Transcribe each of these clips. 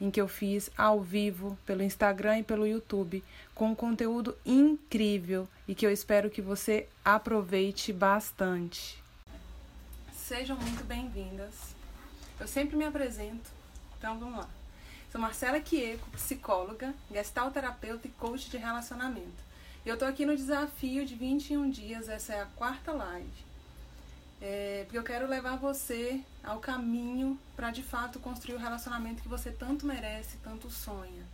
em que eu fiz ao vivo pelo Instagram e pelo YouTube, com um conteúdo incrível e que eu espero que você aproveite bastante. Sejam muito bem-vindas. Eu sempre me apresento, então vamos lá. Sou Marcela Quieco, psicóloga, gestalterapeuta e coach de relacionamento. E eu estou aqui no desafio de 21 dias, essa é a quarta live é, porque eu quero levar você ao caminho para de fato construir o relacionamento que você tanto merece, tanto sonha.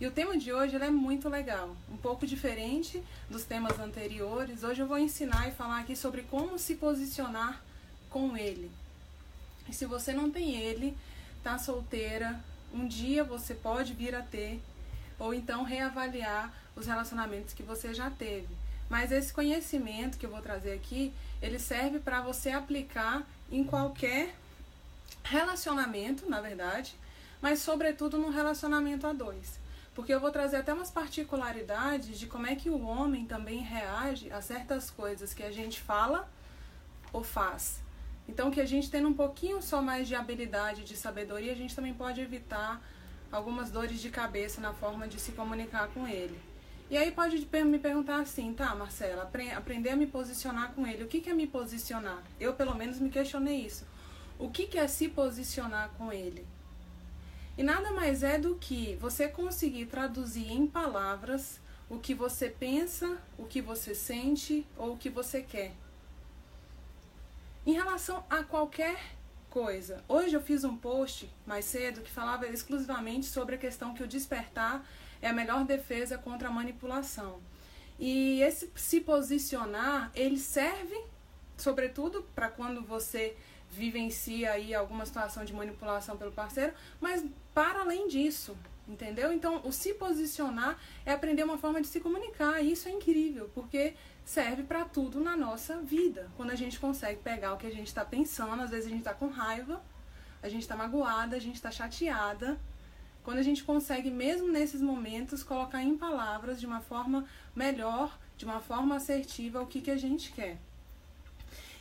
E o tema de hoje é muito legal, um pouco diferente dos temas anteriores. Hoje eu vou ensinar e falar aqui sobre como se posicionar com ele. E se você não tem ele, tá solteira, um dia você pode vir a ter, ou então reavaliar os relacionamentos que você já teve. Mas esse conhecimento que eu vou trazer aqui, ele serve para você aplicar em qualquer relacionamento, na verdade, mas sobretudo no relacionamento a dois. Porque eu vou trazer até umas particularidades de como é que o homem também reage a certas coisas que a gente fala ou faz. Então, que a gente tendo um pouquinho só mais de habilidade, de sabedoria, a gente também pode evitar algumas dores de cabeça na forma de se comunicar com ele. E aí pode me perguntar assim, tá, Marcela, aprender a me posicionar com ele. O que, que é me posicionar? Eu, pelo menos, me questionei isso. O que, que é se posicionar com ele? E nada mais é do que você conseguir traduzir em palavras o que você pensa, o que você sente ou o que você quer. Em relação a qualquer coisa. Hoje eu fiz um post mais cedo que falava exclusivamente sobre a questão que o despertar é a melhor defesa contra a manipulação. E esse se posicionar, ele serve, sobretudo, para quando você vivencia aí alguma situação de manipulação pelo parceiro, mas para além disso, entendeu? Então, o se posicionar é aprender uma forma de se comunicar, e isso é incrível, porque serve para tudo na nossa vida. Quando a gente consegue pegar o que a gente está pensando, às vezes a gente está com raiva, a gente está magoada, a gente está chateada, quando a gente consegue, mesmo nesses momentos, colocar em palavras de uma forma melhor, de uma forma assertiva, o que, que a gente quer.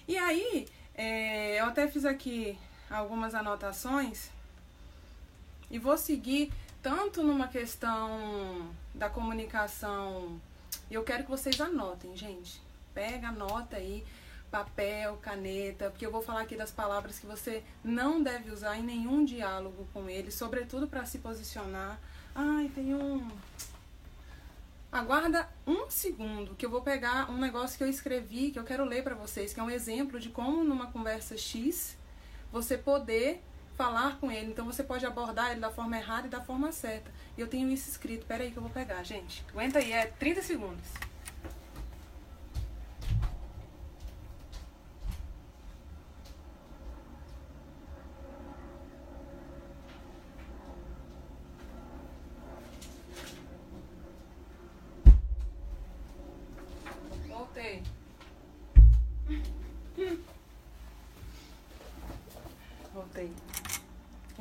E aí, é, eu até fiz aqui algumas anotações e vou seguir tanto numa questão da comunicação. Eu quero que vocês anotem, gente. Pega, anota aí papel, caneta, porque eu vou falar aqui das palavras que você não deve usar em nenhum diálogo com ele, sobretudo para se posicionar. Ai, tem um. Aguarda um segundo que eu vou pegar um negócio que eu escrevi, que eu quero ler para vocês, que é um exemplo de como numa conversa X você poder falar com ele. Então você pode abordar ele da forma errada e da forma certa. E eu tenho isso escrito. Pera aí que eu vou pegar, gente. Aguenta aí, é 30 segundos.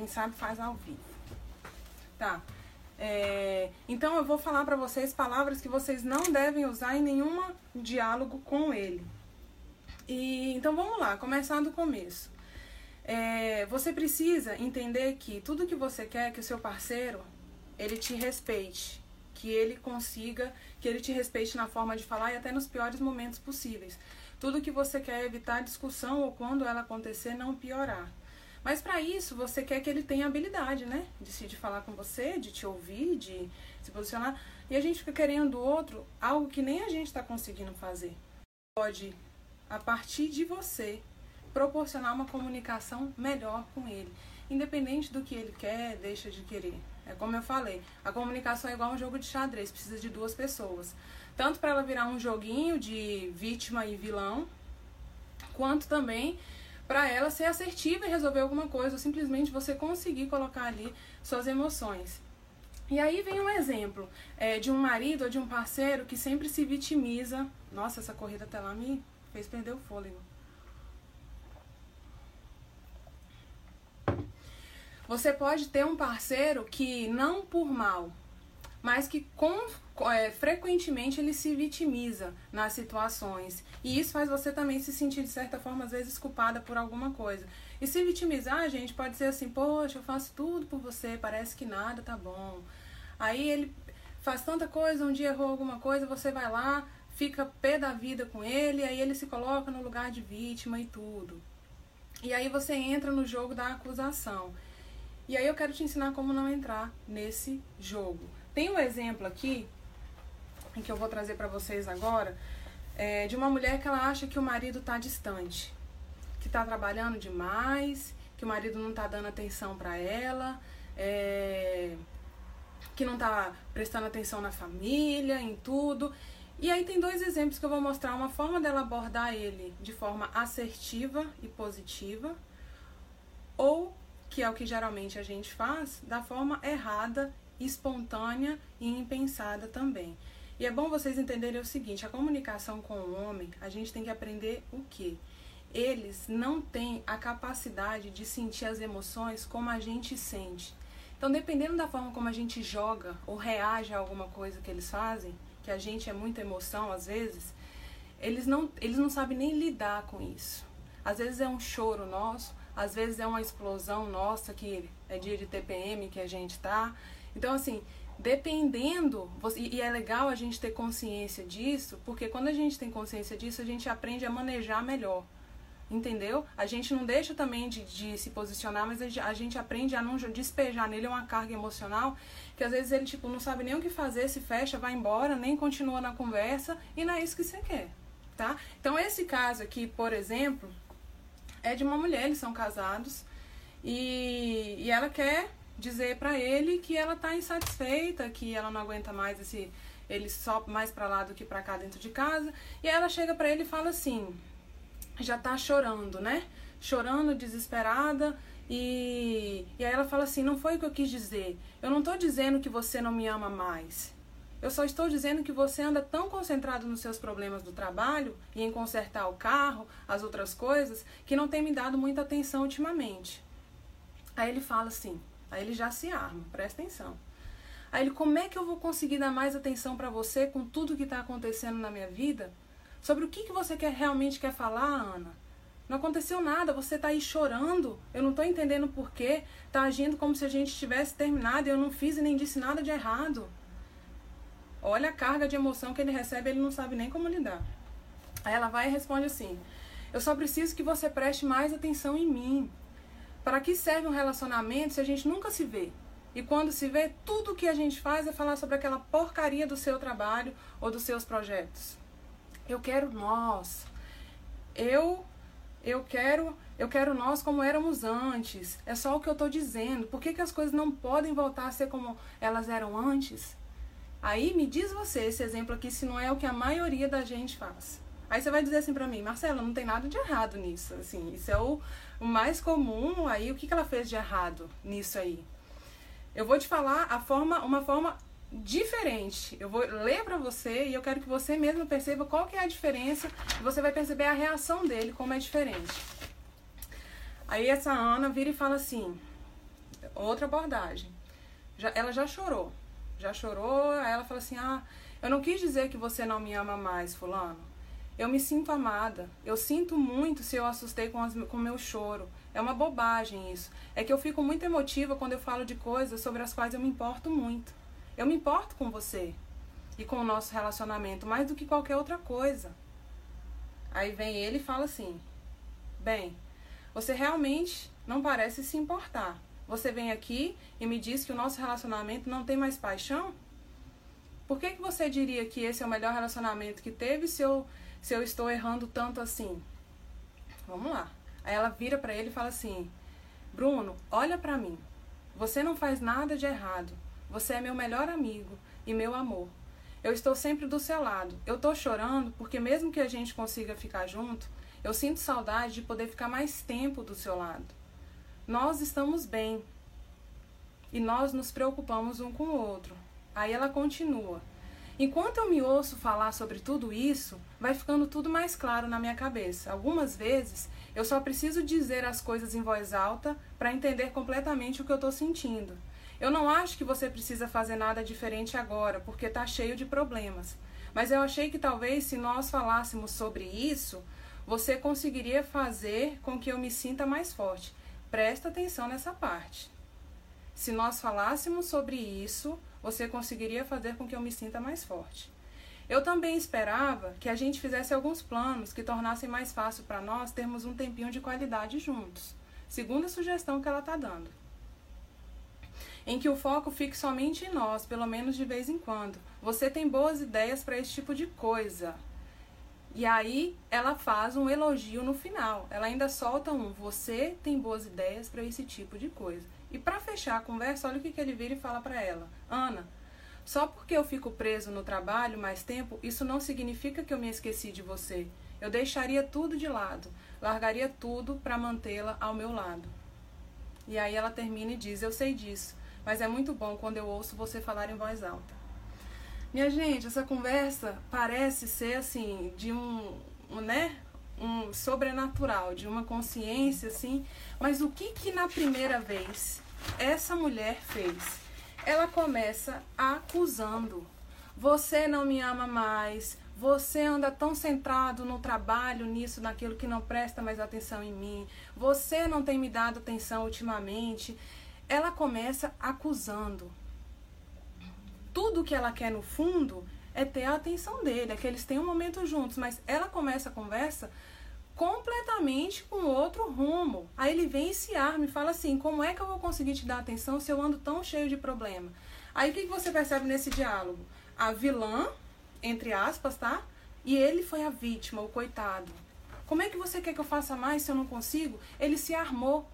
Sabe faz ao vivo. Tá. É, então eu vou falar para vocês palavras que vocês não devem usar em nenhum diálogo com ele. E então vamos lá, começar do começo. É, você precisa entender que tudo que você quer é que o seu parceiro ele te respeite, que ele consiga, que ele te respeite na forma de falar e até nos piores momentos possíveis. Tudo que você quer é evitar discussão ou quando ela acontecer não piorar. Mas para isso, você quer que ele tenha habilidade, né? De, se, de falar com você, de te ouvir, de se posicionar. E a gente fica querendo do outro algo que nem a gente está conseguindo fazer. Pode, a partir de você, proporcionar uma comunicação melhor com ele. Independente do que ele quer, deixa de querer. É como eu falei, a comunicação é igual um jogo de xadrez, precisa de duas pessoas. Tanto para ela virar um joguinho de vítima e vilão, quanto também para ela ser assertiva e resolver alguma coisa, ou simplesmente você conseguir colocar ali suas emoções. E aí vem um exemplo é, de um marido ou de um parceiro que sempre se vitimiza. Nossa, essa corrida até lá me fez perder o fôlego. Você pode ter um parceiro que não por mal, mas que com, é, frequentemente ele se vitimiza nas situações. E isso faz você também se sentir, de certa forma, às vezes culpada por alguma coisa. E se vitimizar, gente, pode ser assim, poxa, eu faço tudo por você, parece que nada tá bom. Aí ele faz tanta coisa, um dia errou alguma coisa, você vai lá, fica pé da vida com ele, aí ele se coloca no lugar de vítima e tudo. E aí você entra no jogo da acusação. E aí eu quero te ensinar como não entrar nesse jogo. Tem um exemplo aqui, em que eu vou trazer para vocês agora, é, de uma mulher que ela acha que o marido está distante, que está trabalhando demais, que o marido não está dando atenção para ela, é, que não está prestando atenção na família, em tudo. E aí tem dois exemplos que eu vou mostrar, uma forma dela abordar ele de forma assertiva e positiva, ou que é o que geralmente a gente faz, da forma errada, espontânea e impensada também. E é bom vocês entenderem o seguinte: a comunicação com o homem, a gente tem que aprender o quê? Eles não têm a capacidade de sentir as emoções como a gente sente. Então, dependendo da forma como a gente joga ou reage a alguma coisa que eles fazem, que a gente é muita emoção às vezes, eles não, eles não sabem nem lidar com isso. Às vezes é um choro nosso, às vezes é uma explosão nossa que é dia de TPM que a gente tá. Então, assim, dependendo, e é legal a gente ter consciência disso, porque quando a gente tem consciência disso, a gente aprende a manejar melhor. Entendeu? A gente não deixa também de, de se posicionar, mas a gente aprende a não despejar nele uma carga emocional que às vezes ele tipo não sabe nem o que fazer, se fecha, vai embora, nem continua na conversa e não é isso que você quer, tá? Então esse caso aqui, por exemplo, é de uma mulher, eles são casados, e, e ela quer dizer para ele que ela tá insatisfeita, que ela não aguenta mais esse ele só mais para lá do que para cá dentro de casa. E ela chega para ele e fala assim: já tá chorando, né? Chorando, desesperada. E, e aí ela fala assim: não foi o que eu quis dizer. Eu não tô dizendo que você não me ama mais. Eu só estou dizendo que você anda tão concentrado nos seus problemas do trabalho e em consertar o carro, as outras coisas, que não tem me dado muita atenção ultimamente. Aí ele fala assim, aí ele já se arma, presta atenção. Aí ele, como é que eu vou conseguir dar mais atenção para você com tudo que está acontecendo na minha vida? Sobre o que, que você quer, realmente quer falar, Ana? Não aconteceu nada, você está aí chorando, eu não estou entendendo porquê, está agindo como se a gente tivesse terminado e eu não fiz e nem disse nada de errado. Olha a carga de emoção que ele recebe, ele não sabe nem como lidar. Aí ela vai e responde assim: Eu só preciso que você preste mais atenção em mim. Para que serve um relacionamento se a gente nunca se vê? E quando se vê, tudo que a gente faz é falar sobre aquela porcaria do seu trabalho ou dos seus projetos. Eu quero nós. Eu eu quero, eu quero nós como éramos antes. É só o que eu estou dizendo. Por que, que as coisas não podem voltar a ser como elas eram antes? Aí me diz você esse exemplo aqui se não é o que a maioria da gente faz. Aí você vai dizer assim para mim, Marcela, não tem nada de errado nisso. Assim, isso é o, o mais comum. Aí o que, que ela fez de errado nisso aí? Eu vou te falar a forma, uma forma diferente. Eu vou ler para você e eu quero que você mesmo perceba qual que é a diferença. Você vai perceber a reação dele como é diferente. Aí essa Ana vira e fala assim, outra abordagem. Já, ela já chorou já chorou. Aí ela fala assim: Ah, eu não quis dizer que você não me ama mais, Fulano. Eu me sinto amada. Eu sinto muito se eu assustei com o com meu choro. É uma bobagem isso. É que eu fico muito emotiva quando eu falo de coisas sobre as quais eu me importo muito. Eu me importo com você e com o nosso relacionamento mais do que qualquer outra coisa. Aí vem ele e fala assim: Bem, você realmente não parece se importar. Você vem aqui e me diz que o nosso relacionamento não tem mais paixão? Por que, que você diria que esse é o melhor relacionamento que teve se eu, se eu estou errando tanto assim? Vamos lá. Aí ela vira para ele e fala assim: Bruno, olha para mim. Você não faz nada de errado. Você é meu melhor amigo e meu amor. Eu estou sempre do seu lado. Eu estou chorando porque, mesmo que a gente consiga ficar junto, eu sinto saudade de poder ficar mais tempo do seu lado. Nós estamos bem. e nós nos preocupamos um com o outro. Aí ela continua. Enquanto eu me ouço falar sobre tudo isso, vai ficando tudo mais claro na minha cabeça. Algumas vezes eu só preciso dizer as coisas em voz alta para entender completamente o que eu estou sentindo. Eu não acho que você precisa fazer nada diferente agora, porque está cheio de problemas. Mas eu achei que talvez se nós falássemos sobre isso, você conseguiria fazer com que eu me sinta mais forte. Presta atenção nessa parte. Se nós falássemos sobre isso, você conseguiria fazer com que eu me sinta mais forte. Eu também esperava que a gente fizesse alguns planos que tornassem mais fácil para nós termos um tempinho de qualidade juntos. Segunda sugestão que ela está dando. Em que o foco fique somente em nós, pelo menos de vez em quando. Você tem boas ideias para esse tipo de coisa. E aí ela faz um elogio no final. Ela ainda solta um: Você tem boas ideias para esse tipo de coisa. E para fechar a conversa, olha o que, que ele vira e fala para ela: Ana, só porque eu fico preso no trabalho mais tempo, isso não significa que eu me esqueci de você. Eu deixaria tudo de lado, largaria tudo para mantê-la ao meu lado. E aí ela termina e diz: Eu sei disso, mas é muito bom quando eu ouço você falar em voz alta. Minha gente, essa conversa parece ser assim, de um, um né? Um sobrenatural, de uma consciência assim. Mas o que que na primeira vez essa mulher fez? Ela começa acusando. Você não me ama mais. Você anda tão centrado no trabalho, nisso, naquilo que não presta mais atenção em mim. Você não tem me dado atenção ultimamente. Ela começa acusando. Tudo que ela quer no fundo é ter a atenção dele, é que eles têm um momento juntos, mas ela começa a conversa completamente com outro rumo. Aí ele vem e se arma e fala assim: como é que eu vou conseguir te dar atenção se eu ando tão cheio de problema? Aí o que, você percebe nesse diálogo? A vilã, entre aspas, tá? E ele foi a vítima, o coitado. Como é que você quer que eu faça mais se eu não consigo? Ele se armou.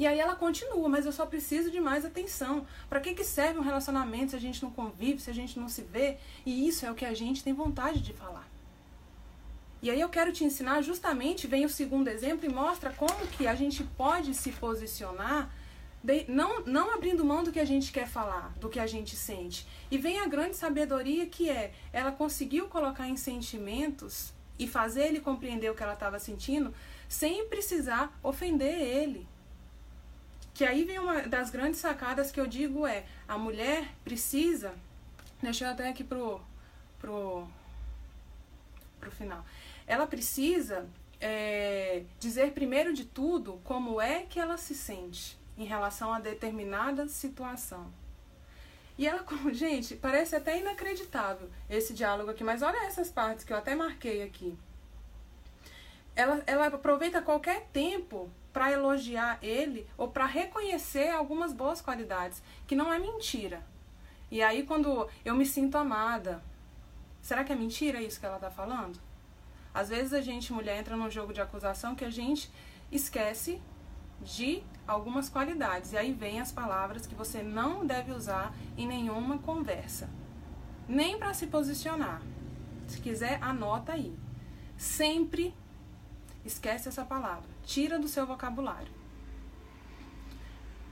E aí ela continua, mas eu só preciso de mais atenção. Para que, que serve um relacionamento se a gente não convive, se a gente não se vê? E isso é o que a gente tem vontade de falar. E aí eu quero te ensinar justamente, vem o segundo exemplo e mostra como que a gente pode se posicionar, de, não, não abrindo mão do que a gente quer falar, do que a gente sente. E vem a grande sabedoria que é, ela conseguiu colocar em sentimentos e fazer ele compreender o que ela estava sentindo, sem precisar ofender ele. Que aí vem uma das grandes sacadas que eu digo é, a mulher precisa, deixa eu até aqui pro, pro, pro final ela precisa é, dizer primeiro de tudo como é que ela se sente em relação a determinada situação. E ela, gente, parece até inacreditável esse diálogo aqui, mas olha essas partes que eu até marquei aqui. Ela, ela aproveita qualquer tempo para elogiar ele ou para reconhecer algumas boas qualidades, que não é mentira. E aí, quando eu me sinto amada, será que é mentira isso que ela está falando? Às vezes a gente, mulher, entra num jogo de acusação que a gente esquece de algumas qualidades. E aí vem as palavras que você não deve usar em nenhuma conversa. Nem para se posicionar. Se quiser, anota aí. Sempre esquece essa palavra. Tira do seu vocabulário.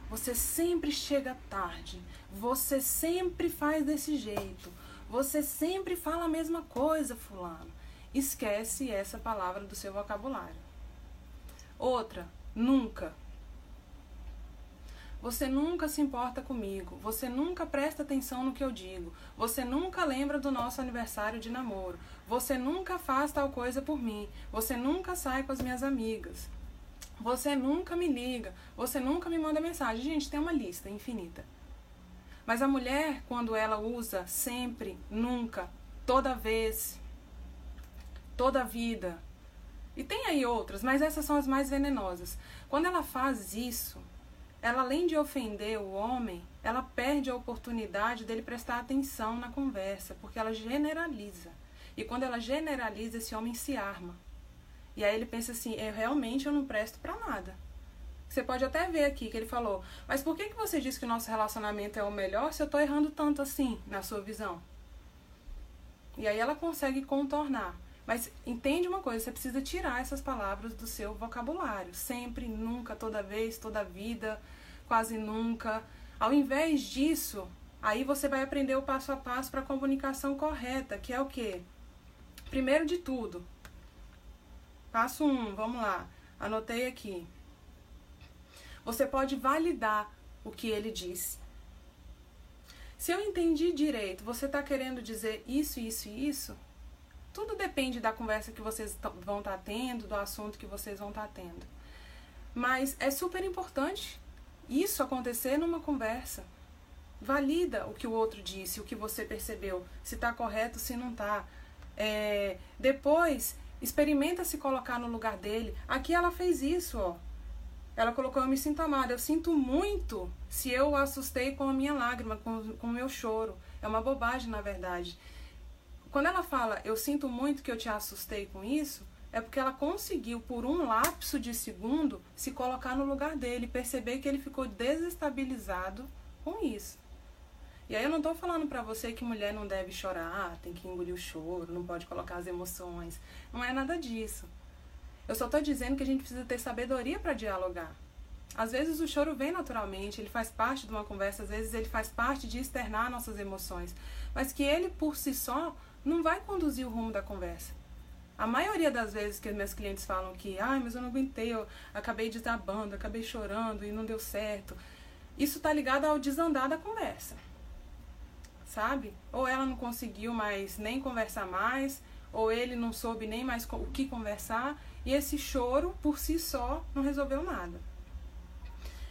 Você sempre chega tarde. Você sempre faz desse jeito. Você sempre fala a mesma coisa, fulano esquece essa palavra do seu vocabulário. Outra, nunca. Você nunca se importa comigo, você nunca presta atenção no que eu digo, você nunca lembra do nosso aniversário de namoro, você nunca faz tal coisa por mim, você nunca sai com as minhas amigas, você nunca me liga, você nunca me manda mensagem. Gente, tem uma lista infinita. Mas a mulher, quando ela usa sempre, nunca, toda vez, toda a vida. E tem aí outras, mas essas são as mais venenosas. Quando ela faz isso, ela além de ofender o homem, ela perde a oportunidade dele prestar atenção na conversa, porque ela generaliza. E quando ela generaliza, esse homem se arma. E aí ele pensa assim: eu realmente eu não presto para nada. Você pode até ver aqui que ele falou: mas por que, que você diz que o nosso relacionamento é o melhor se eu estou errando tanto assim na sua visão? E aí ela consegue contornar. Mas entende uma coisa, você precisa tirar essas palavras do seu vocabulário. Sempre, nunca, toda vez, toda vida, quase nunca. Ao invés disso, aí você vai aprender o passo a passo para a comunicação correta, que é o quê? Primeiro de tudo, passo um, vamos lá, anotei aqui. Você pode validar o que ele disse. Se eu entendi direito, você está querendo dizer isso, isso e isso? Tudo depende da conversa que vocês vão estar tá tendo, do assunto que vocês vão estar tá tendo. Mas é super importante isso acontecer numa conversa. Valida o que o outro disse, o que você percebeu, se está correto, se não está. É, depois, experimenta se colocar no lugar dele. Aqui ela fez isso, ó. Ela colocou: Eu me sinto amada. Eu sinto muito se eu assustei com a minha lágrima, com, com o meu choro. É uma bobagem, na verdade. Quando ela fala: Eu sinto muito que eu te assustei com isso, é porque ela conseguiu, por um lapso de segundo, se colocar no lugar dele, perceber que ele ficou desestabilizado com isso. E aí eu não estou falando para você que mulher não deve chorar, tem que engolir o choro, não pode colocar as emoções. Não é nada disso. Eu só estou dizendo que a gente precisa ter sabedoria para dialogar. Às vezes o choro vem naturalmente, ele faz parte de uma conversa, às vezes ele faz parte de externar nossas emoções, mas que ele por si só não vai conduzir o rumo da conversa. A maioria das vezes que meus clientes falam que, ai, mas eu não aguentei, eu acabei desabando, acabei chorando e não deu certo, isso está ligado ao desandar da conversa. Sabe? Ou ela não conseguiu mais nem conversar mais, ou ele não soube nem mais o que conversar, e esse choro por si só não resolveu nada.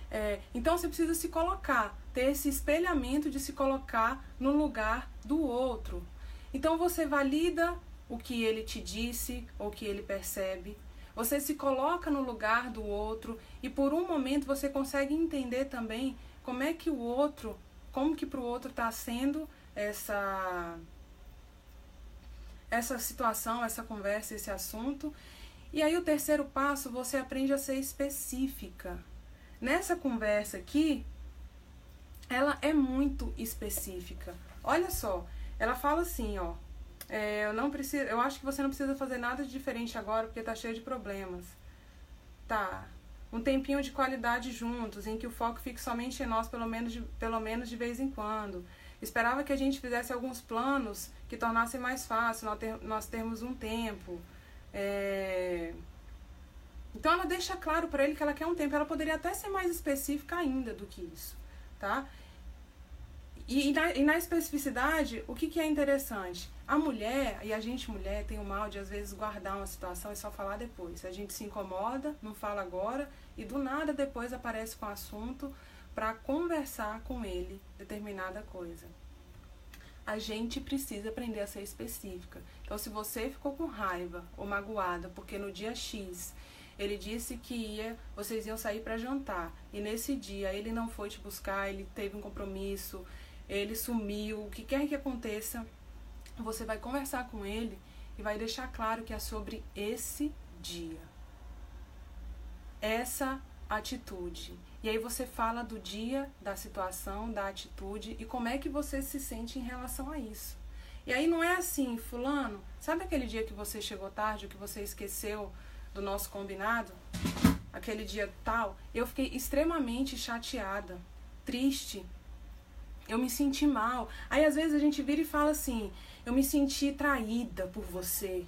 É, então você precisa se colocar, ter esse espelhamento de se colocar no lugar do outro. Então você valida o que ele te disse ou que ele percebe. Você se coloca no lugar do outro e por um momento você consegue entender também como é que o outro, como que para o outro está sendo essa essa situação, essa conversa, esse assunto. E aí o terceiro passo, você aprende a ser específica. Nessa conversa aqui, ela é muito específica. Olha só, ela fala assim, ó, é, eu não preciso, eu acho que você não precisa fazer nada de diferente agora porque tá cheio de problemas. Tá. Um tempinho de qualidade juntos, em que o foco fique somente em nós, pelo menos de, pelo menos de vez em quando. Esperava que a gente fizesse alguns planos que tornassem mais fácil nós, ter, nós termos um tempo. É... Então ela deixa claro para ele que ela quer um tempo. Ela poderia até ser mais específica ainda do que isso, tá? E, na, e na, especificidade, o que, que é interessante? A mulher, e a gente mulher, tem o mal de às vezes guardar uma situação e só falar depois. A gente se incomoda, não fala agora, e do nada depois aparece com o assunto para conversar com ele determinada coisa. A gente precisa aprender a ser específica. Então, se você ficou com raiva ou magoada porque no dia X ele disse que ia, vocês iam sair para jantar e nesse dia ele não foi te buscar, ele teve um compromisso, ele sumiu, o que quer que aconteça, você vai conversar com ele e vai deixar claro que é sobre esse dia. Essa atitude. E aí você fala do dia, da situação, da atitude e como é que você se sente em relação a isso. E aí não é assim, fulano, sabe aquele dia que você chegou tarde, que você esqueceu do nosso combinado? Aquele dia tal, eu fiquei extremamente chateada, triste. Eu me senti mal. Aí às vezes a gente vira e fala assim: "Eu me senti traída por você.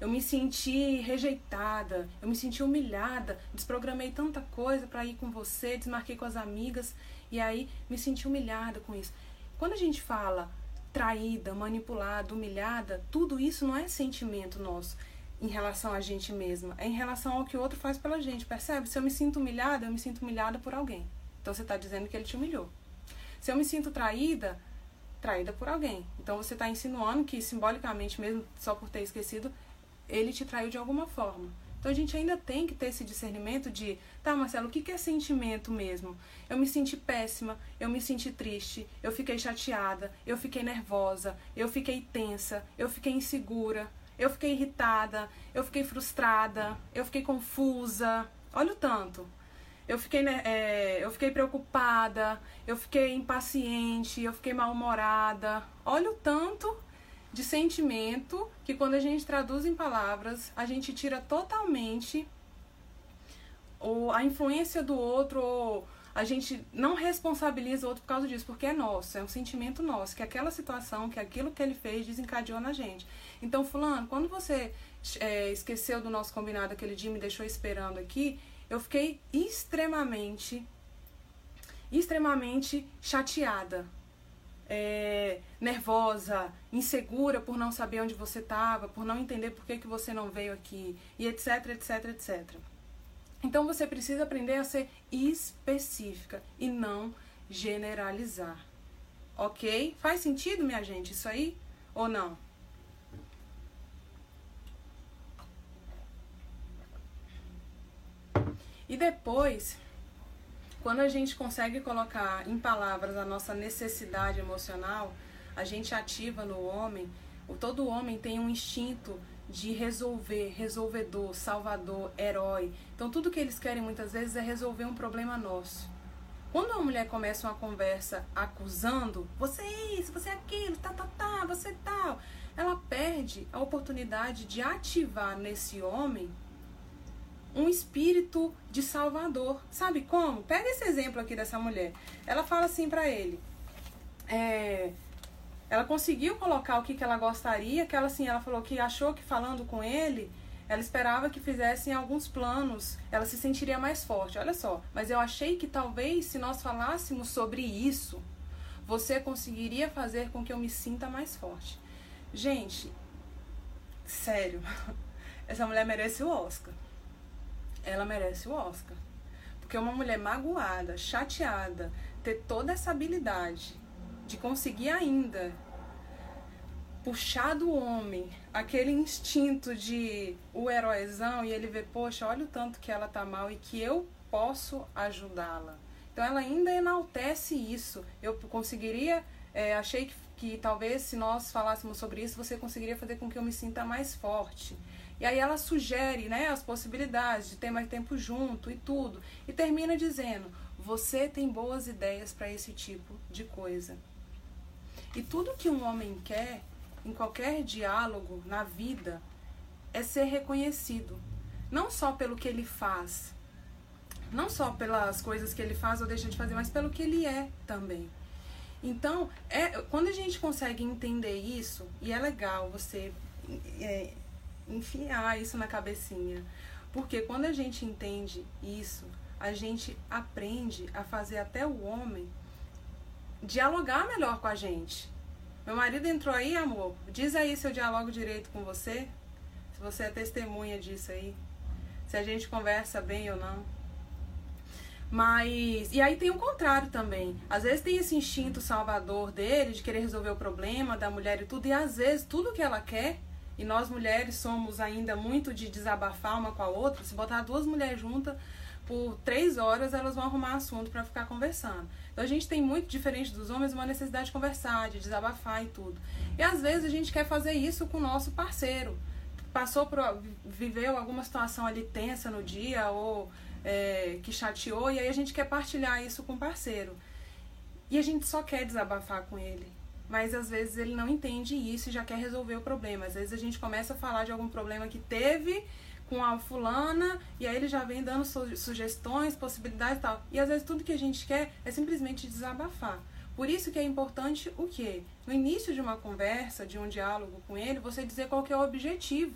Eu me senti rejeitada, eu me senti humilhada, desprogramei tanta coisa para ir com você, desmarquei com as amigas e aí me senti humilhada com isso. Quando a gente fala traída, manipulada, humilhada, tudo isso não é sentimento nosso em relação a gente mesma, é em relação ao que o outro faz pela gente, percebe? Se eu me sinto humilhada, eu me sinto humilhada por alguém. Então você está dizendo que ele te humilhou. Se eu me sinto traída, traída por alguém. Então você está insinuando que simbolicamente, mesmo só por ter esquecido, ele te traiu de alguma forma. Então a gente ainda tem que ter esse discernimento de, tá, Marcelo, o que é sentimento mesmo? Eu me senti péssima, eu me senti triste, eu fiquei chateada, eu fiquei nervosa, eu fiquei tensa, eu fiquei insegura, eu fiquei irritada, eu fiquei frustrada, eu fiquei confusa. Olha o tanto. Eu fiquei, né, é, eu fiquei preocupada, eu fiquei impaciente, eu fiquei mal-humorada. Olha o tanto de sentimento que quando a gente traduz em palavras, a gente tira totalmente ou a influência do outro ou a gente não responsabiliza o outro por causa disso, porque é nosso, é um sentimento nosso, que aquela situação, que aquilo que ele fez desencadeou na gente. Então, fulano, quando você é, esqueceu do nosso combinado aquele dia me deixou esperando aqui, eu fiquei extremamente, extremamente chateada. É, nervosa, insegura por não saber onde você estava, por não entender por que, que você não veio aqui, e etc, etc, etc. Então você precisa aprender a ser específica e não generalizar. Ok? Faz sentido, minha gente, isso aí? Ou não? E depois, quando a gente consegue colocar em palavras a nossa necessidade emocional, a gente ativa no homem. Todo homem tem um instinto de resolver, resolvedor, salvador, herói. Então tudo que eles querem muitas vezes é resolver um problema nosso. Quando uma mulher começa uma conversa acusando, você é isso, você é aquilo, tá, tá, tá, você é tal, ela perde a oportunidade de ativar nesse homem um espírito de salvador. Sabe como? Pega esse exemplo aqui dessa mulher. Ela fala assim para ele: é, ela conseguiu colocar o que, que ela gostaria, que ela assim, ela falou que achou que falando com ele, ela esperava que fizessem alguns planos, ela se sentiria mais forte. Olha só, mas eu achei que talvez se nós falássemos sobre isso, você conseguiria fazer com que eu me sinta mais forte. Gente, sério, essa mulher merece o Oscar. Ela merece o Oscar. Porque uma mulher magoada, chateada, ter toda essa habilidade de conseguir ainda puxar do homem aquele instinto de o heróizão e ele vê, poxa, olha o tanto que ela tá mal e que eu posso ajudá-la. Então ela ainda enaltece isso. Eu conseguiria, é, achei que, que talvez se nós falássemos sobre isso, você conseguiria fazer com que eu me sinta mais forte. E aí ela sugere né, as possibilidades de ter mais tempo junto e tudo. E termina dizendo: você tem boas ideias para esse tipo de coisa. E tudo que um homem quer, em qualquer diálogo na vida, é ser reconhecido. Não só pelo que ele faz, não só pelas coisas que ele faz ou deixa de fazer, mas pelo que ele é também. Então, é, quando a gente consegue entender isso, e é legal você é, enfiar isso na cabecinha, porque quando a gente entende isso, a gente aprende a fazer até o homem dialogar melhor com a gente. Meu marido entrou aí, amor. Diz aí se eu dialogo direito com você. Se você é testemunha disso aí. Se a gente conversa bem ou não. Mas. E aí tem o contrário também. Às vezes tem esse instinto salvador dele, de querer resolver o problema da mulher e tudo. E às vezes tudo que ela quer. E nós mulheres somos ainda muito de desabafar uma com a outra. Se botar duas mulheres juntas por três horas, elas vão arrumar assunto para ficar conversando. Então a gente tem muito diferente dos homens uma necessidade de conversar, de desabafar e tudo. E às vezes a gente quer fazer isso com o nosso parceiro. Passou por viveu alguma situação ali tensa no dia ou é, que chateou e aí a gente quer partilhar isso com o parceiro. E a gente só quer desabafar com ele. Mas às vezes ele não entende isso e já quer resolver o problema. Às vezes a gente começa a falar de algum problema que teve com a fulana e aí ele já vem dando sugestões, possibilidades e tal. E às vezes tudo que a gente quer é simplesmente desabafar. Por isso que é importante o quê? No início de uma conversa, de um diálogo com ele, você dizer qual é o objetivo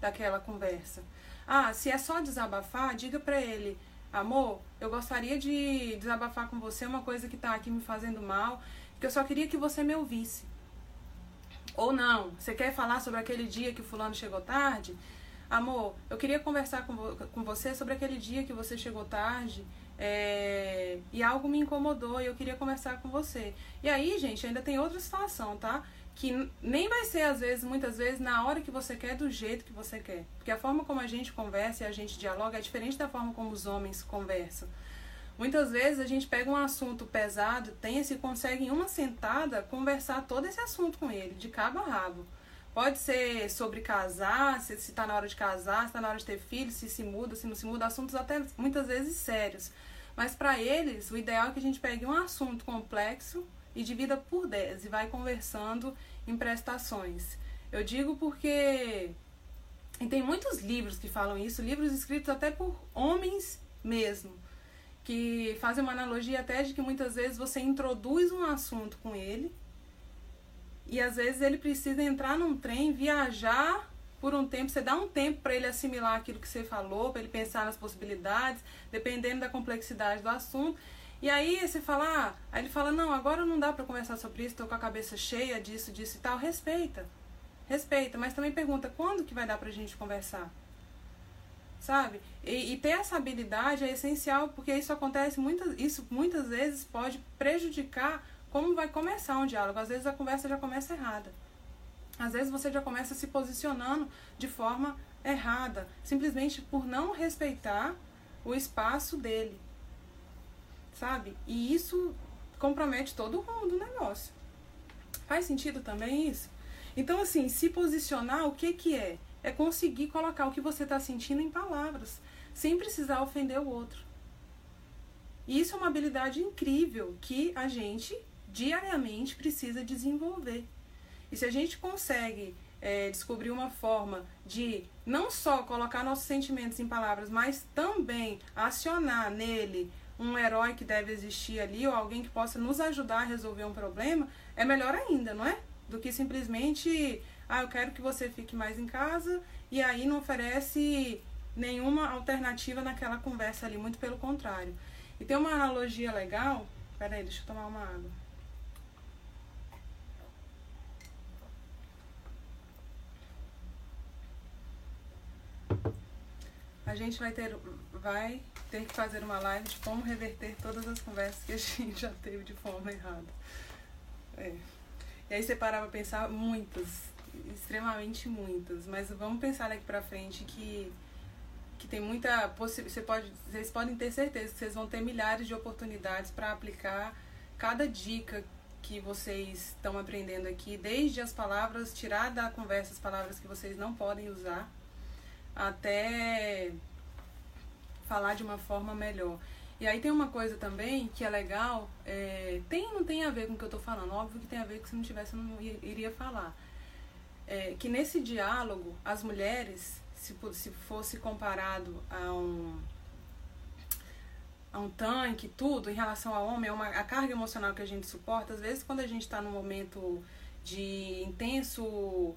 daquela conversa. Ah, se é só desabafar, diga para ele: "Amor, eu gostaria de desabafar com você uma coisa que tá aqui me fazendo mal, que eu só queria que você me ouvisse". Ou não, você quer falar sobre aquele dia que o fulano chegou tarde? Amor, eu queria conversar com, vo com você sobre aquele dia que você chegou tarde é, e algo me incomodou e eu queria conversar com você. E aí, gente, ainda tem outra situação, tá? Que nem vai ser, às vezes, muitas vezes, na hora que você quer, do jeito que você quer. Porque a forma como a gente conversa e a gente dialoga é diferente da forma como os homens conversam. Muitas vezes a gente pega um assunto pesado, tensa e consegue em uma sentada conversar todo esse assunto com ele, de cabo a rabo. Pode ser sobre casar, se está na hora de casar, se está na hora de ter filhos, se se muda, se não se muda, assuntos até muitas vezes sérios. Mas para eles, o ideal é que a gente pegue um assunto complexo e divida por 10 e vai conversando em prestações. Eu digo porque e tem muitos livros que falam isso, livros escritos até por homens mesmo. Que fazem uma analogia até de que muitas vezes você introduz um assunto com ele e às vezes ele precisa entrar num trem, viajar por um tempo, você dá um tempo para ele assimilar aquilo que você falou, para ele pensar nas possibilidades, dependendo da complexidade do assunto. E aí você fala, ah, aí ele fala, não, agora não dá para conversar sobre isso, estou com a cabeça cheia disso, disso e tal. Respeita, respeita, mas também pergunta quando que vai dar pra gente conversar sabe? E, e, ter essa habilidade é essencial porque isso acontece muitas, isso muitas vezes pode prejudicar como vai começar um diálogo. Às vezes a conversa já começa errada. Às vezes você já começa se posicionando de forma errada, simplesmente por não respeitar o espaço dele. Sabe? E isso compromete todo o do negócio. Faz sentido também isso? Então, assim, se posicionar, o que que é? É conseguir colocar o que você está sentindo em palavras, sem precisar ofender o outro. E isso é uma habilidade incrível que a gente diariamente precisa desenvolver. E se a gente consegue é, descobrir uma forma de não só colocar nossos sentimentos em palavras, mas também acionar nele um herói que deve existir ali ou alguém que possa nos ajudar a resolver um problema, é melhor ainda, não é? Do que simplesmente ah, eu quero que você fique mais em casa, e aí não oferece nenhuma alternativa naquela conversa ali, muito pelo contrário. E tem uma analogia legal. Peraí, deixa eu tomar uma água. A gente vai ter, vai ter que fazer uma live de como reverter todas as conversas que a gente já teve de forma errada. É. E aí você parava pensar muitas, extremamente muitas, mas vamos pensar daqui para frente que que tem muita você pode, vocês podem ter certeza que vocês vão ter milhares de oportunidades para aplicar cada dica que vocês estão aprendendo aqui, desde as palavras, tirar da conversa as palavras que vocês não podem usar, até falar de uma forma melhor. E aí tem uma coisa também que é legal, é, tem não tem a ver com o que eu estou falando, óbvio que tem a ver que se não tivesse eu não iria falar é, que nesse diálogo as mulheres, se, se fosse comparado a um a um tanque, tudo, em relação ao homem, é uma, a carga emocional que a gente suporta, às vezes quando a gente está num momento de intenso,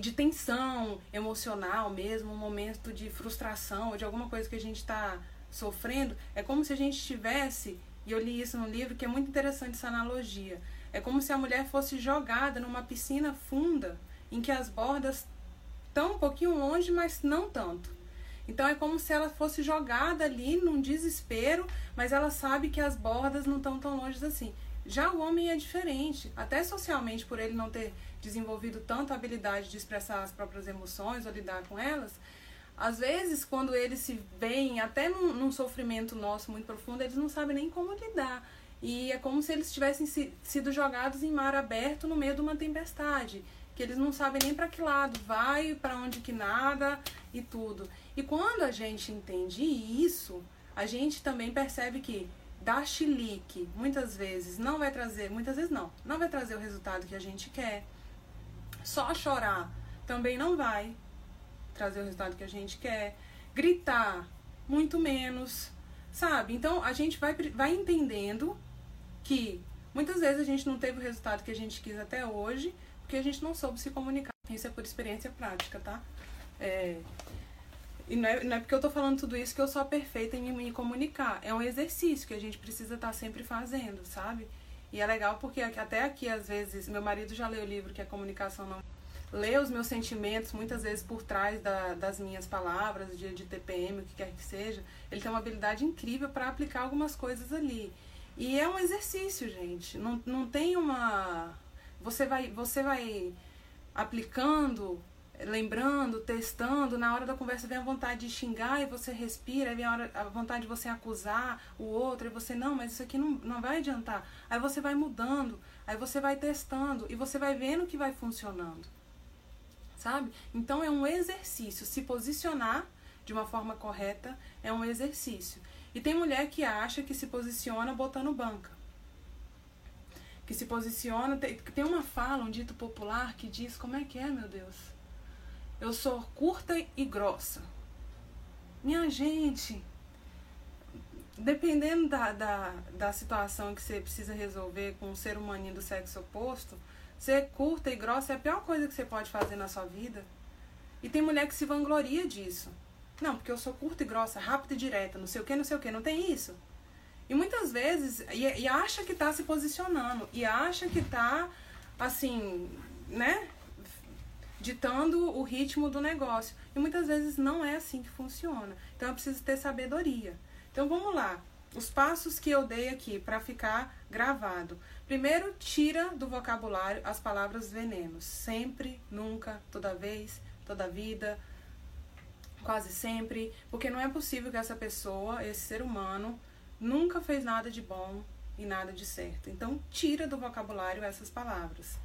de tensão emocional mesmo, um momento de frustração ou de alguma coisa que a gente está sofrendo, é como se a gente tivesse, e eu li isso no livro, que é muito interessante essa analogia, é como se a mulher fosse jogada numa piscina funda em que as bordas estão um pouquinho longe, mas não tanto. Então é como se ela fosse jogada ali num desespero, mas ela sabe que as bordas não estão tão longe assim. Já o homem é diferente, até socialmente, por ele não ter desenvolvido tanta habilidade de expressar as próprias emoções ou lidar com elas, às vezes, quando eles se veem até num, num sofrimento nosso muito profundo, eles não sabem nem como lidar. E é como se eles tivessem si, sido jogados em mar aberto no meio de uma tempestade que eles não sabem nem para que lado vai, para onde que nada e tudo. E quando a gente entende isso, a gente também percebe que dar chilique muitas vezes não vai trazer, muitas vezes não, não vai trazer o resultado que a gente quer. Só chorar também não vai trazer o resultado que a gente quer. Gritar, muito menos, sabe? Então a gente vai, vai entendendo que muitas vezes a gente não teve o resultado que a gente quis até hoje porque a gente não soube se comunicar. Isso é por experiência prática, tá? É, e não é, não é porque eu tô falando tudo isso que eu sou perfeita em me comunicar. É um exercício que a gente precisa estar tá sempre fazendo, sabe? E é legal porque até aqui, às vezes, meu marido já leu o livro que é Comunicação Não. Lê os meus sentimentos, muitas vezes por trás da, das minhas palavras, de, de TPM, o que quer que seja. Ele tem uma habilidade incrível para aplicar algumas coisas ali. E é um exercício, gente. Não, não tem uma você vai, você vai aplicando, lembrando, testando, na hora da conversa vem a vontade de xingar e você respira, vem a, hora, a vontade de você acusar o outro e você, não, mas isso aqui não, não vai adiantar. Aí você vai mudando, aí você vai testando e você vai vendo que vai funcionando. Sabe? Então é um exercício. Se posicionar de uma forma correta é um exercício. E tem mulher que acha que se posiciona botando banca que se posiciona. Tem, tem uma fala, um dito popular que diz: como é que é, meu Deus? Eu sou curta e grossa. Minha gente, dependendo da, da, da situação que você precisa resolver com um ser humaninho do sexo oposto, ser curta e grossa é a pior coisa que você pode fazer na sua vida. E tem mulher que se vangloria disso. Não, porque eu sou curta e grossa, rápida e direta, não sei o que, não sei o que, não tem isso. E muitas vezes, e, e acha que tá se posicionando, e acha que tá, assim, né, ditando o ritmo do negócio. E muitas vezes não é assim que funciona. Então eu preciso ter sabedoria. Então vamos lá. Os passos que eu dei aqui para ficar gravado. Primeiro, tira do vocabulário as palavras venenos. Sempre, nunca, toda vez, toda vida, quase sempre, porque não é possível que essa pessoa, esse ser humano, nunca fez nada de bom e nada de certo. Então, tira do vocabulário essas palavras.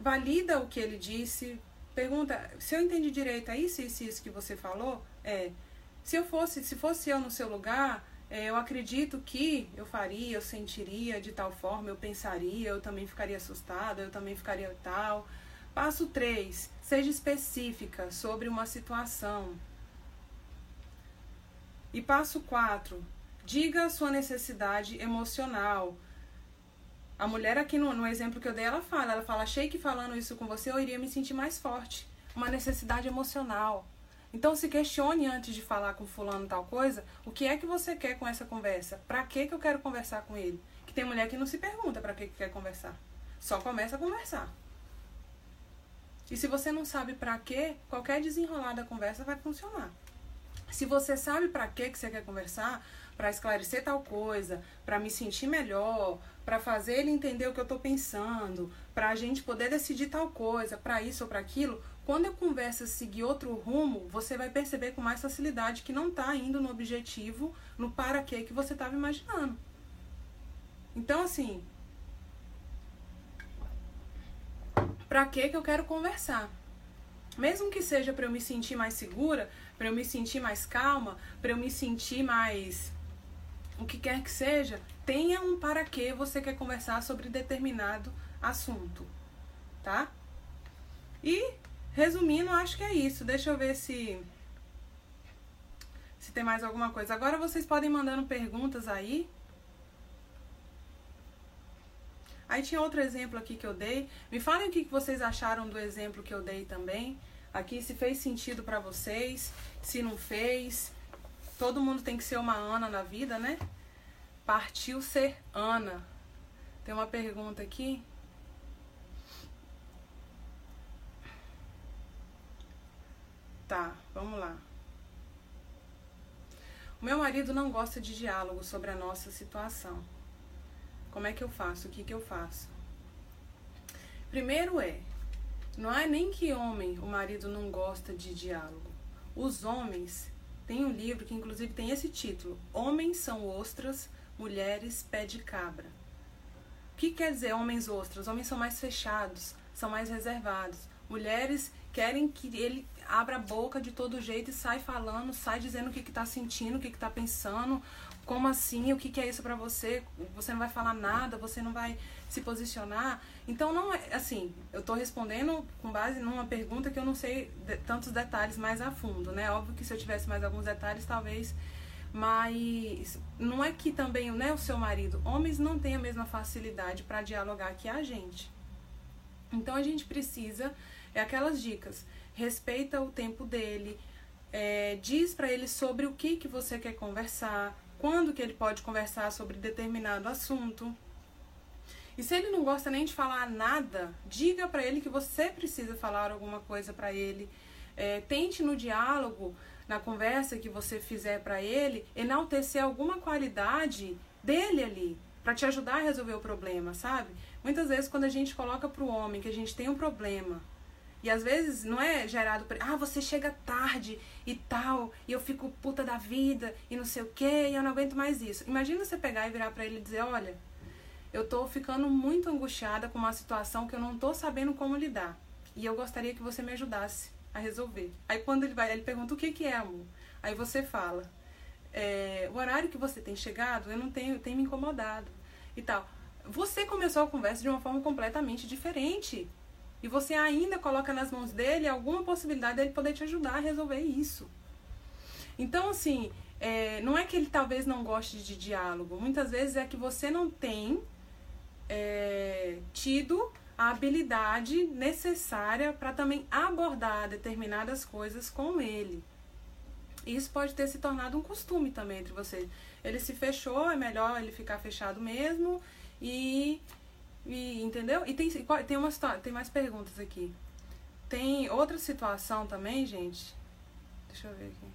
Valida o que ele disse, pergunta, se eu entendi direito, é isso, isso, isso que você falou? É, se eu fosse, se fosse eu no seu lugar, é, eu acredito que eu faria, eu sentiria de tal forma, eu pensaria, eu também ficaria assustada, eu também ficaria tal. Passo 3. Seja específica sobre uma situação. E passo 4. Diga a sua necessidade emocional. A mulher aqui no, no exemplo que eu dei, ela fala, ela fala, achei que falando isso com você eu iria me sentir mais forte. Uma necessidade emocional. Então se questione antes de falar com fulano tal coisa, o que é que você quer com essa conversa? Para que que eu quero conversar com ele? Que tem mulher que não se pergunta para que que quer conversar. Só começa a conversar. E se você não sabe para que, qualquer desenrolar da conversa vai funcionar. Se você sabe para que que você quer conversar, para esclarecer tal coisa, para me sentir melhor, para fazer ele entender o que eu estou pensando, para a gente poder decidir tal coisa, para isso ou para aquilo, quando a conversa seguir outro rumo, você vai perceber com mais facilidade que não está indo no objetivo, no para quê que você estava imaginando. Então, assim, para que que eu quero conversar? Mesmo que seja para eu me sentir mais segura, para eu me sentir mais calma, para eu me sentir mais o que quer que seja, tenha um para que você quer conversar sobre determinado assunto, tá? E resumindo, acho que é isso. Deixa eu ver se se tem mais alguma coisa. Agora vocês podem mandando perguntas aí. Aí tinha outro exemplo aqui que eu dei. Me falem o que vocês acharam do exemplo que eu dei também. Aqui se fez sentido para vocês, se não fez, Todo mundo tem que ser uma Ana na vida, né? Partiu ser Ana. Tem uma pergunta aqui. Tá, vamos lá. O meu marido não gosta de diálogo sobre a nossa situação. Como é que eu faço? O que, que eu faço? Primeiro é, não é nem que homem, o marido não gosta de diálogo. Os homens tem um livro que inclusive tem esse título: Homens são ostras, mulheres pé de cabra. O que quer dizer homens ostras? Homens são mais fechados, são mais reservados. Mulheres querem que ele abra a boca de todo jeito e sai falando, sai dizendo o que está sentindo, o que está pensando, como assim, o que, que é isso para você, você não vai falar nada, você não vai se posicionar. Então, não é assim, eu estou respondendo com base numa pergunta que eu não sei de, tantos detalhes mais a fundo, né? Óbvio que se eu tivesse mais alguns detalhes, talvez. Mas não é que também né, o seu marido, homens não têm a mesma facilidade para dialogar que a gente. Então a gente precisa, é aquelas dicas, respeita o tempo dele, é, diz para ele sobre o que, que você quer conversar, quando que ele pode conversar sobre determinado assunto. E se ele não gosta nem de falar nada, diga para ele que você precisa falar alguma coisa para ele. É, tente no diálogo, na conversa que você fizer para ele, enaltecer alguma qualidade dele ali, para te ajudar a resolver o problema, sabe? Muitas vezes quando a gente coloca para o homem que a gente tem um problema, e às vezes não é gerado por, ah, você chega tarde e tal, e eu fico puta da vida e não sei o que, e eu não aguento mais isso. Imagina você pegar e virar para ele e dizer, olha, eu tô ficando muito angustiada com uma situação que eu não tô sabendo como lidar. E eu gostaria que você me ajudasse a resolver. Aí quando ele vai, ele pergunta o que, que é, amor. Aí você fala, é, o horário que você tem chegado, eu não tenho, tem me incomodado e tal. Você começou a conversa de uma forma completamente diferente. E você ainda coloca nas mãos dele alguma possibilidade dele poder te ajudar a resolver isso. Então, assim, é, não é que ele talvez não goste de diálogo, muitas vezes é que você não tem é, tido a habilidade necessária para também abordar determinadas coisas com ele. Isso pode ter se tornado um costume também entre vocês. Ele se fechou, é melhor ele ficar fechado mesmo e, e entendeu? E tem tem uma tem mais perguntas aqui. Tem outra situação também, gente. Deixa eu ver aqui.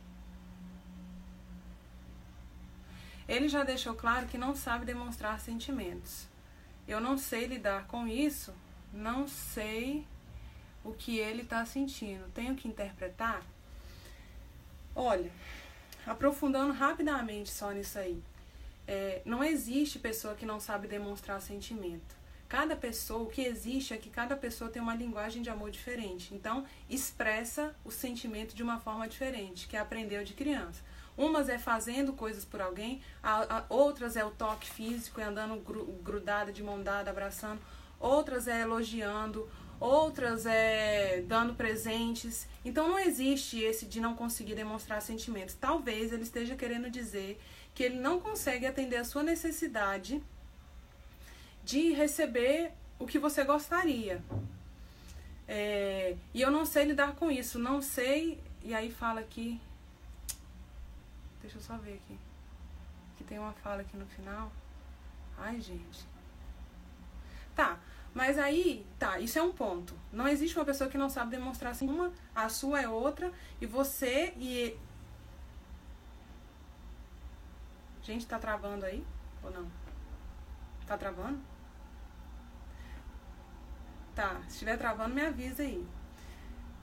Ele já deixou claro que não sabe demonstrar sentimentos. Eu não sei lidar com isso, não sei o que ele está sentindo. Tenho que interpretar? Olha, aprofundando rapidamente só nisso aí. É, não existe pessoa que não sabe demonstrar sentimento. Cada pessoa, o que existe é que cada pessoa tem uma linguagem de amor diferente. Então, expressa o sentimento de uma forma diferente, que aprendeu de criança. Umas é fazendo coisas por alguém, a, a, outras é o toque físico, é andando gru, grudada, de mão dada, abraçando. Outras é elogiando, outras é dando presentes. Então não existe esse de não conseguir demonstrar sentimentos. Talvez ele esteja querendo dizer que ele não consegue atender a sua necessidade de receber o que você gostaria. É, e eu não sei lidar com isso, não sei. E aí fala aqui Deixa eu só ver aqui. Que tem uma fala aqui no final. Ai, gente. Tá, mas aí, tá, isso é um ponto. Não existe uma pessoa que não sabe demonstrar assim. Uma, a sua é outra, e você e. Gente, tá travando aí? Ou não? Tá travando? Tá, se estiver travando, me avisa aí.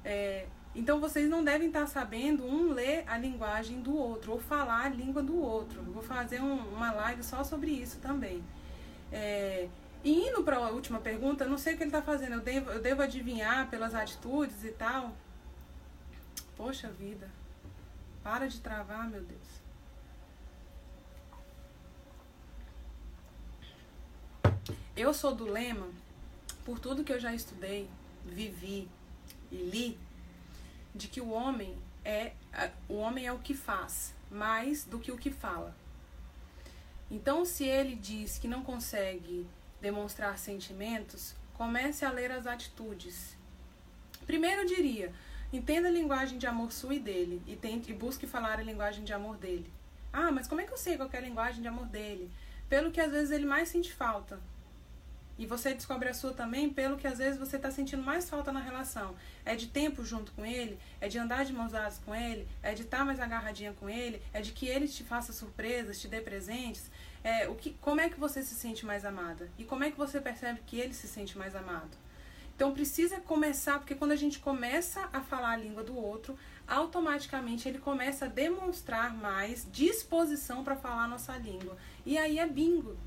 É, então vocês não devem estar sabendo um ler a linguagem do outro ou falar a língua do outro. Vou fazer um, uma live só sobre isso também. É, e indo para a última pergunta, não sei o que ele está fazendo. Eu devo, eu devo adivinhar pelas atitudes e tal. Poxa vida. Para de travar, meu Deus. Eu sou do lema, por tudo que eu já estudei, vivi e li, de que o homem é o homem é o que faz mais do que o que fala. Então, se ele diz que não consegue demonstrar sentimentos, comece a ler as atitudes. Primeiro eu diria, entenda a linguagem de amor sua e dele e tente e busque falar a linguagem de amor dele. Ah, mas como é que eu sei qual é a linguagem de amor dele? Pelo que às vezes ele mais sente falta. E você descobre a sua também pelo que às vezes você está sentindo mais falta na relação. É de tempo junto com ele, é de andar de mãos dadas com ele, é de estar tá mais agarradinha com ele, é de que ele te faça surpresas, te dê presentes. É, o que, como é que você se sente mais amada? E como é que você percebe que ele se sente mais amado? Então precisa começar, porque quando a gente começa a falar a língua do outro, automaticamente ele começa a demonstrar mais disposição para falar a nossa língua. E aí é bingo.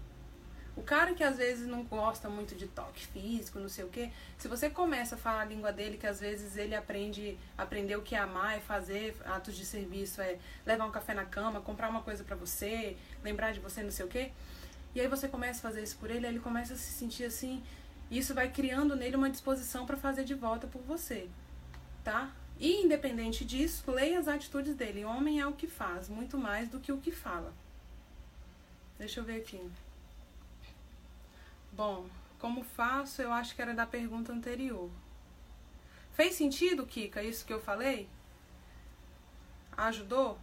O cara que às vezes não gosta muito de toque físico, não sei o quê, se você começa a falar a língua dele, que às vezes ele aprende, aprender o que amar, é fazer atos de serviço, é levar um café na cama, comprar uma coisa para você, lembrar de você, não sei o quê. E aí você começa a fazer isso por ele, aí ele começa a se sentir assim, e isso vai criando nele uma disposição para fazer de volta por você, tá? E independente disso, leia as atitudes dele. O homem é o que faz, muito mais do que o que fala. Deixa eu ver aqui. Bom, como faço, eu acho que era da pergunta anterior. Fez sentido, Kika, isso que eu falei? Ajudou?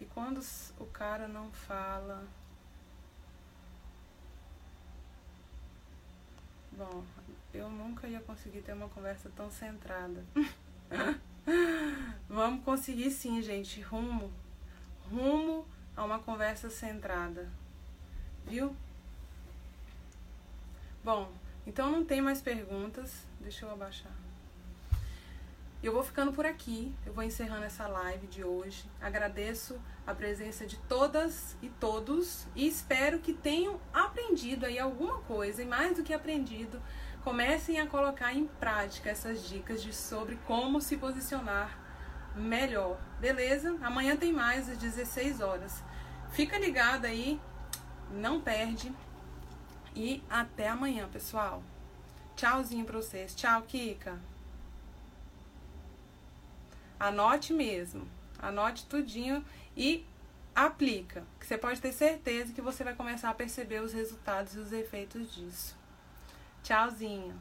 E quando o cara não fala. Bom, eu nunca ia conseguir ter uma conversa tão centrada. Vamos conseguir sim, gente. Rumo rumo a uma conversa centrada. Viu? Bom, então não tem mais perguntas. Deixa eu abaixar. Eu vou ficando por aqui. Eu vou encerrando essa live de hoje. Agradeço a presença de todas e todos e espero que tenham aprendido aí alguma coisa e mais do que aprendido, comecem a colocar em prática essas dicas de sobre como se posicionar melhor. Beleza? Amanhã tem mais às 16 horas. Fica ligado aí, não perde. E até amanhã, pessoal. Tchauzinho pra vocês. Tchau, Kika. Anote mesmo. Anote tudinho e aplica. Que você pode ter certeza que você vai começar a perceber os resultados e os efeitos disso. Tchauzinho.